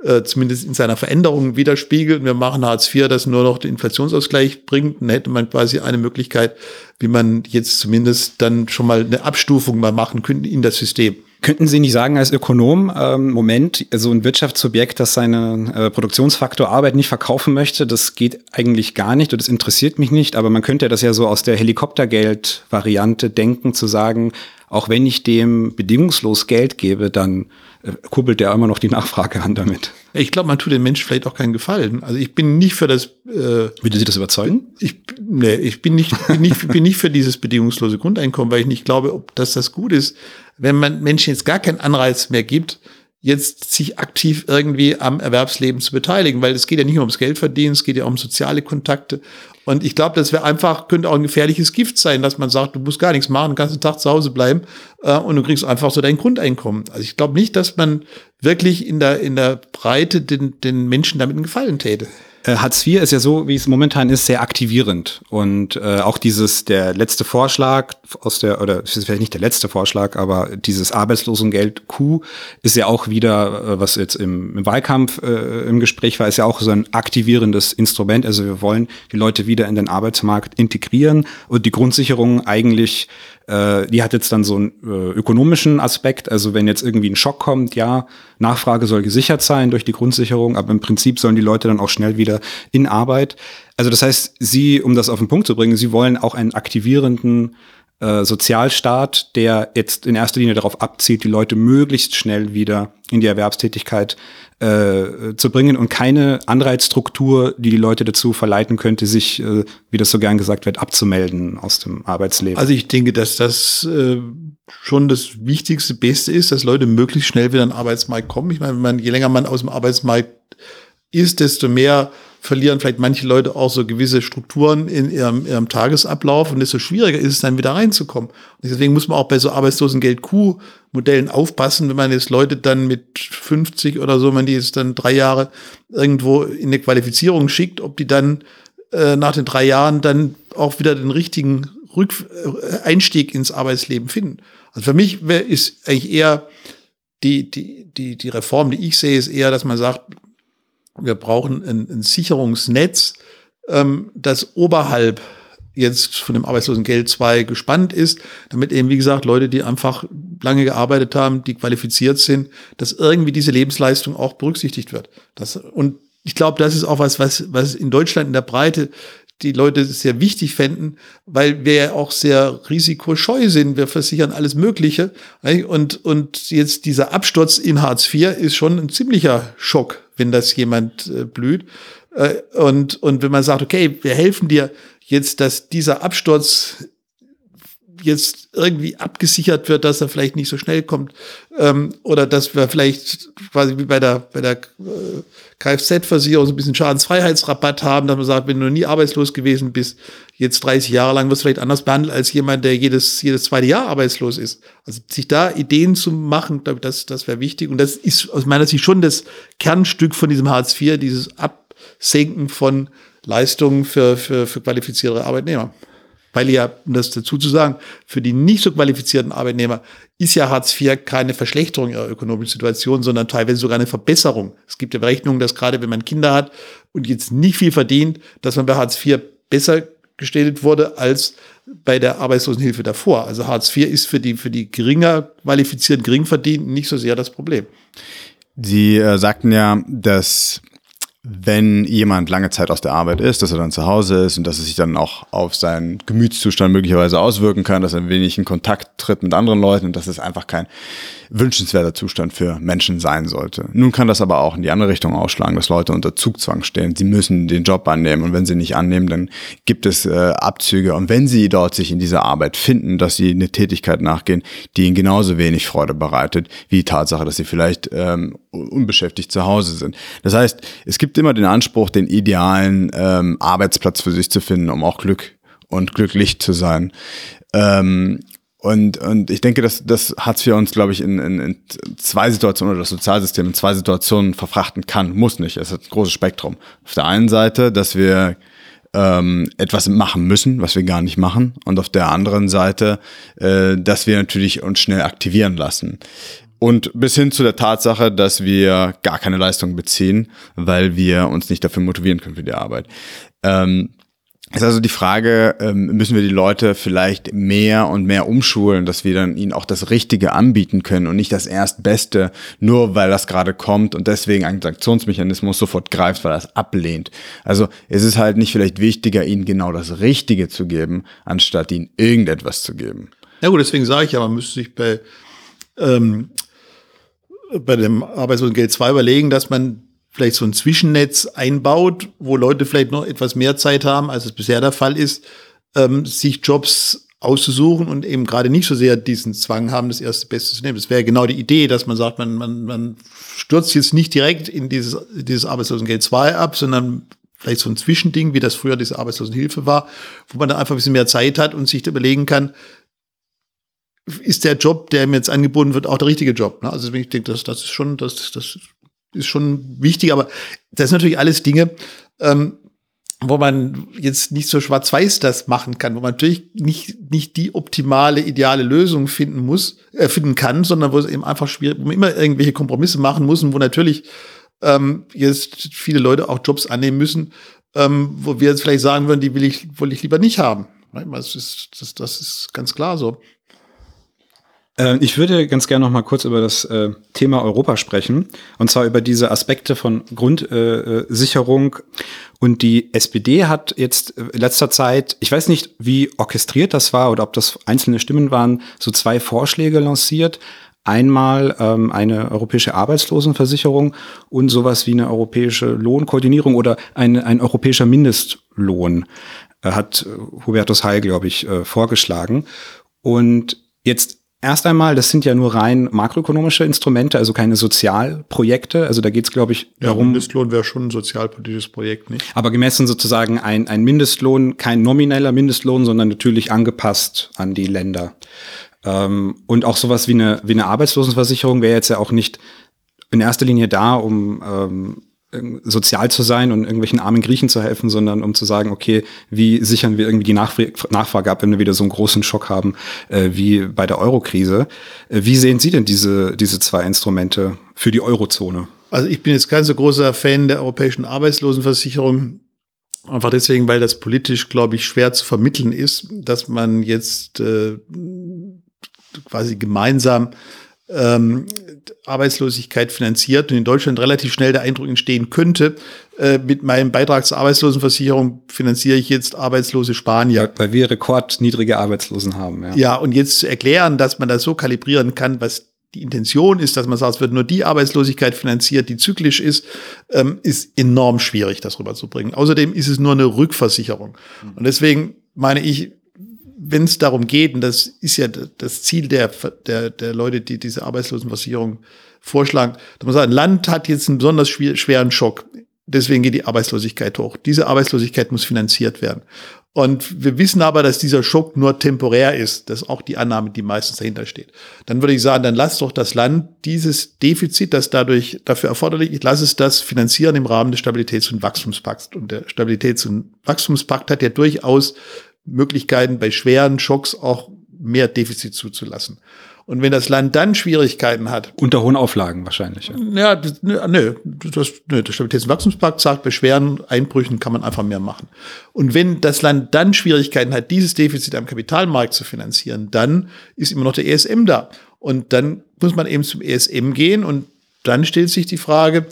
äh, zumindest in seiner Veränderung widerspiegelt. Wir machen Hartz IV, das nur noch den Inflationsausgleich bringt. Dann hätte man quasi eine Möglichkeit, wie man jetzt zumindest dann schon mal eine Abstufung mal machen könnte in das System. Könnten Sie nicht sagen als Ökonom, ähm, Moment, so ein Wirtschaftsobjekt, das seinen äh, Produktionsfaktor Arbeit nicht verkaufen möchte, das geht eigentlich gar nicht und das interessiert mich nicht, aber man könnte das ja so aus der Helikoptergeld-Variante denken, zu sagen, auch wenn ich dem bedingungslos Geld gebe, dann kurbelt der immer noch die Nachfrage an damit. Ich glaube, man tut dem Menschen vielleicht auch keinen Gefallen. Also ich bin nicht für das. Äh, Würde Sie das überzeugen? Ich, nee, ich bin nicht, bin nicht, bin nicht für dieses bedingungslose Grundeinkommen, weil ich nicht glaube, ob dass das gut ist, wenn man Menschen jetzt gar keinen Anreiz mehr gibt, jetzt sich aktiv irgendwie am Erwerbsleben zu beteiligen, weil es geht ja nicht nur ums Geld verdienen, es geht ja auch um soziale Kontakte. Und ich glaube, das wäre einfach, könnte auch ein gefährliches Gift sein, dass man sagt, du musst gar nichts machen, den ganzen Tag zu Hause bleiben äh, und du kriegst einfach so dein Grundeinkommen. Also ich glaube nicht, dass man wirklich in der, in der Breite den, den Menschen damit einen Gefallen täte. Äh, Hartz IV ist ja so, wie es momentan ist, sehr aktivierend. Und äh, auch dieses, der letzte Vorschlag aus der, oder es ist vielleicht nicht der letzte Vorschlag, aber dieses Arbeitslosengeld Q ist ja auch wieder, äh, was jetzt im, im Wahlkampf äh, im Gespräch war, ist ja auch so ein aktivierendes Instrument. Also wir wollen die Leute wieder in den Arbeitsmarkt integrieren und die Grundsicherung eigentlich äh, die hat jetzt dann so einen äh, ökonomischen Aspekt. Also wenn jetzt irgendwie ein Schock kommt, ja, Nachfrage soll gesichert sein durch die Grundsicherung, aber im Prinzip sollen die Leute dann auch schnell wieder in Arbeit. Also das heißt, Sie, um das auf den Punkt zu bringen, Sie wollen auch einen aktivierenden äh, Sozialstaat, der jetzt in erster Linie darauf abzielt, die Leute möglichst schnell wieder in die Erwerbstätigkeit äh, zu bringen und keine Anreizstruktur, die die Leute dazu verleiten könnte, sich, äh, wie das so gern gesagt wird, abzumelden aus dem Arbeitsleben. Also ich denke, dass das äh, schon das wichtigste, Beste ist, dass Leute möglichst schnell wieder in den Arbeitsmarkt kommen. Ich meine, je länger man aus dem Arbeitsmarkt ist, desto mehr verlieren vielleicht manche Leute auch so gewisse Strukturen in ihrem, ihrem Tagesablauf und desto schwieriger ist es dann wieder reinzukommen. Und deswegen muss man auch bei so Arbeitslosengeld-Q-Modellen aufpassen, wenn man jetzt Leute dann mit 50 oder so, man die jetzt dann drei Jahre irgendwo in eine Qualifizierung schickt, ob die dann äh, nach den drei Jahren dann auch wieder den richtigen Rück äh, Einstieg ins Arbeitsleben finden. Also für mich wär, ist eigentlich eher die, die, die, die Reform, die ich sehe, ist eher, dass man sagt, wir brauchen ein, ein Sicherungsnetz, ähm, das oberhalb jetzt von dem Arbeitslosengeld 2 gespannt ist, damit eben, wie gesagt, Leute, die einfach lange gearbeitet haben, die qualifiziert sind, dass irgendwie diese Lebensleistung auch berücksichtigt wird. Das, und ich glaube, das ist auch was, was, was in Deutschland in der Breite die Leute sehr wichtig fänden, weil wir ja auch sehr risikoscheu sind. Wir versichern alles Mögliche. Und, und jetzt dieser Absturz in Hartz IV ist schon ein ziemlicher Schock wenn das jemand äh, blüht. Äh, und, und wenn man sagt, okay, wir helfen dir jetzt, dass dieser Absturz jetzt irgendwie abgesichert wird, dass er vielleicht nicht so schnell kommt ähm, oder dass wir vielleicht quasi wie bei der bei der äh, Kfz-Versicherung so ein bisschen Schadensfreiheitsrabatt haben, dass man sagt, wenn du nie arbeitslos gewesen bist, jetzt 30 Jahre lang wirst du vielleicht anders behandelt als jemand, der jedes jedes zweite Jahr arbeitslos ist. Also sich da Ideen zu machen, glaube das das wäre wichtig und das ist aus meiner Sicht schon das Kernstück von diesem Hartz IV, dieses Absenken von Leistungen für für für qualifizierte Arbeitnehmer. Weil ja, um das dazu zu sagen, für die nicht so qualifizierten Arbeitnehmer ist ja Hartz IV keine Verschlechterung ihrer ökonomischen Situation, sondern teilweise sogar eine Verbesserung. Es gibt ja Berechnungen, dass gerade wenn man Kinder hat und jetzt nicht viel verdient, dass man bei Hartz IV besser gestellt wurde als bei der Arbeitslosenhilfe davor. Also Hartz IV ist für die, für die geringer qualifizierten, geringverdienten nicht so sehr das Problem. Sie äh, sagten ja, dass wenn jemand lange Zeit aus der Arbeit ist, dass er dann zu Hause ist und dass es sich dann auch auf seinen Gemütszustand möglicherweise auswirken kann, dass er wenig in Kontakt tritt mit anderen Leuten und dass es einfach kein wünschenswerter Zustand für Menschen sein sollte. Nun kann das aber auch in die andere Richtung ausschlagen, dass Leute unter Zugzwang stehen. Sie müssen den Job annehmen und wenn sie nicht annehmen, dann gibt es äh, Abzüge. Und wenn sie dort sich in dieser Arbeit finden, dass sie eine Tätigkeit nachgehen, die ihnen genauso wenig Freude bereitet, wie die Tatsache, dass sie vielleicht ähm, unbeschäftigt zu Hause sind. Das heißt, es gibt immer den Anspruch, den idealen ähm, Arbeitsplatz für sich zu finden, um auch Glück und glücklich zu sein. Ähm, und, und ich denke, dass das Hartz IV uns, glaube ich, in, in, in zwei Situationen oder das Sozialsystem in zwei Situationen verfrachten kann, muss nicht. Es hat ein großes Spektrum. Auf der einen Seite, dass wir ähm, etwas machen müssen, was wir gar nicht machen. Und auf der anderen Seite, äh, dass wir natürlich uns schnell aktivieren lassen. Und bis hin zu der Tatsache, dass wir gar keine Leistung beziehen, weil wir uns nicht dafür motivieren können für die Arbeit. Ähm, ist also die Frage, ähm, müssen wir die Leute vielleicht mehr und mehr umschulen, dass wir dann ihnen auch das Richtige anbieten können und nicht das Erstbeste, nur weil das gerade kommt und deswegen ein Sanktionsmechanismus sofort greift, weil es ablehnt. Also es ist halt nicht vielleicht wichtiger, ihnen genau das Richtige zu geben, anstatt ihnen irgendetwas zu geben. Ja gut, deswegen sage ich ja, man müsste sich bei, ähm, bei dem Arbeitslosengeld 2 überlegen, dass man vielleicht so ein Zwischennetz einbaut, wo Leute vielleicht noch etwas mehr Zeit haben, als es bisher der Fall ist, ähm, sich Jobs auszusuchen und eben gerade nicht so sehr diesen Zwang haben, das erste Beste zu nehmen. Das wäre genau die Idee, dass man sagt, man, man, man stürzt jetzt nicht direkt in dieses, dieses Arbeitslosengeld 2 ab, sondern vielleicht so ein Zwischending, wie das früher diese Arbeitslosenhilfe war, wo man dann einfach ein bisschen mehr Zeit hat und sich überlegen kann, ist der Job, der mir jetzt angeboten wird, auch der richtige Job. Ne? Also ich denke, das, das ist schon, das, das ist schon wichtig, aber das sind natürlich alles Dinge, ähm, wo man jetzt nicht so schwarz-weiß das machen kann, wo man natürlich nicht, nicht die optimale, ideale Lösung finden muss, äh, finden kann, sondern wo es eben einfach schwierig, wo man immer irgendwelche Kompromisse machen muss und wo natürlich ähm, jetzt viele Leute auch Jobs annehmen müssen, ähm, wo wir jetzt vielleicht sagen würden, die will ich, will ich lieber nicht haben. Das ist, das, das ist ganz klar so. Äh, ich würde ganz gerne noch mal kurz über das äh, Thema Europa sprechen. Und zwar über diese Aspekte von Grundsicherung. Äh, und die SPD hat jetzt in letzter Zeit, ich weiß nicht, wie orchestriert das war oder ob das einzelne Stimmen waren, so zwei Vorschläge lanciert. Einmal ähm, eine europäische Arbeitslosenversicherung und sowas wie eine europäische Lohnkoordinierung oder ein, ein europäischer Mindestlohn, äh, hat Hubertus Heil, glaube ich, vorgeschlagen. Und jetzt Erst einmal, das sind ja nur rein makroökonomische Instrumente, also keine Sozialprojekte. Also da geht es, glaube ich, darum. Ja, Mindestlohn wäre schon ein sozialpolitisches Projekt, nicht? Aber gemessen sozusagen ein, ein Mindestlohn, kein nomineller Mindestlohn, sondern natürlich angepasst an die Länder. Ähm, und auch sowas wie eine, wie eine Arbeitslosenversicherung wäre jetzt ja auch nicht in erster Linie da, um ähm, sozial zu sein und irgendwelchen armen Griechen zu helfen, sondern um zu sagen, okay, wie sichern wir irgendwie die Nachfrage ab, wenn wir wieder so einen großen Schock haben äh, wie bei der Eurokrise. Äh, wie sehen Sie denn diese, diese zwei Instrumente für die Eurozone? Also ich bin jetzt kein so großer Fan der europäischen Arbeitslosenversicherung. Einfach deswegen, weil das politisch, glaube ich, schwer zu vermitteln ist, dass man jetzt äh, quasi gemeinsam ähm, Arbeitslosigkeit finanziert und in Deutschland relativ schnell der Eindruck entstehen könnte, äh, mit meinem Beitrag zur Arbeitslosenversicherung finanziere ich jetzt arbeitslose Spanier. Weil wir rekordniedrige Arbeitslosen haben. Ja. ja, und jetzt zu erklären, dass man das so kalibrieren kann, was die Intention ist, dass man sagt, es wird nur die Arbeitslosigkeit finanziert, die zyklisch ist, ähm, ist enorm schwierig, das rüberzubringen. Außerdem ist es nur eine Rückversicherung. Und deswegen meine ich, wenn es darum geht, und das ist ja das Ziel der, der, der Leute, die diese Arbeitslosenversicherung vorschlagen, dass man sagt, ein Land hat jetzt einen besonders schweren Schock. Deswegen geht die Arbeitslosigkeit hoch. Diese Arbeitslosigkeit muss finanziert werden. Und wir wissen aber, dass dieser Schock nur temporär ist. Das ist auch die Annahme, die meistens dahinter steht. Dann würde ich sagen, dann lass doch das Land dieses Defizit, das dadurch dafür erforderlich ist, lass es das finanzieren im Rahmen des Stabilitäts- und Wachstumspakts. Und der Stabilitäts- und Wachstumspakt hat ja durchaus Möglichkeiten, bei schweren Schocks auch mehr Defizit zuzulassen. Und wenn das Land dann Schwierigkeiten hat. Unter hohen Auflagen wahrscheinlich. Ja, ja nö, das, nö, der Stabilitäts- und Wachstumspakt sagt, bei schweren Einbrüchen kann man einfach mehr machen. Und wenn das Land dann Schwierigkeiten hat, dieses Defizit am Kapitalmarkt zu finanzieren, dann ist immer noch der ESM da. Und dann muss man eben zum ESM gehen und dann stellt sich die Frage,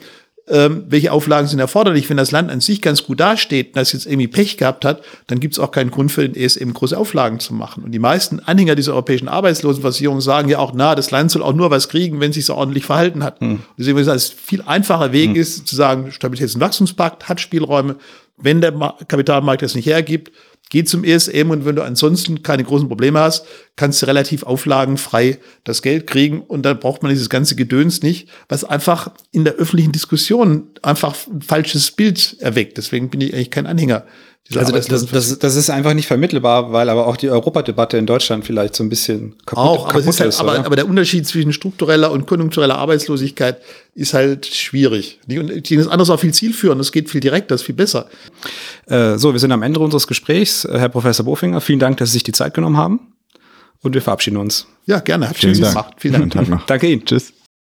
ähm, welche Auflagen sind erforderlich. Wenn das Land an sich ganz gut dasteht und das jetzt irgendwie Pech gehabt hat, dann gibt es auch keinen Grund für den ESM große Auflagen zu machen. Und die meisten Anhänger dieser europäischen Arbeitslosenversicherung sagen ja auch, na, das Land soll auch nur was kriegen, wenn es sich so ordentlich verhalten hat. Hm. Deswegen würde ich sagen, es viel einfacher Weg hm. ist, zu sagen, Stabilitäts- und Wachstumspakt hat Spielräume. Wenn der Kapitalmarkt das nicht hergibt, Geh zum ESM und wenn du ansonsten keine großen Probleme hast, kannst du relativ auflagenfrei das Geld kriegen und dann braucht man dieses ganze Gedöns nicht, was einfach in der öffentlichen Diskussion einfach ein falsches Bild erweckt. Deswegen bin ich eigentlich kein Anhänger also das, das, das, das ist einfach nicht vermittelbar, weil aber auch die Europadebatte in Deutschland vielleicht so ein bisschen kaputt, auch, aber kaputt halt, ist. Aber, aber, der Unterschied zwischen struktureller und konjunktureller Arbeitslosigkeit ist halt schwierig. Und das andere ist auch viel zielführend, das geht viel direkter, das ist viel besser. Äh, so, wir sind am Ende unseres Gesprächs. Äh, Herr Professor Bofinger, vielen Dank, dass Sie sich die Zeit genommen haben. Und wir verabschieden uns. Ja, gerne. Hat Vielen Dank. gemacht. Vielen Dank. Danke Ihnen. Tschüss.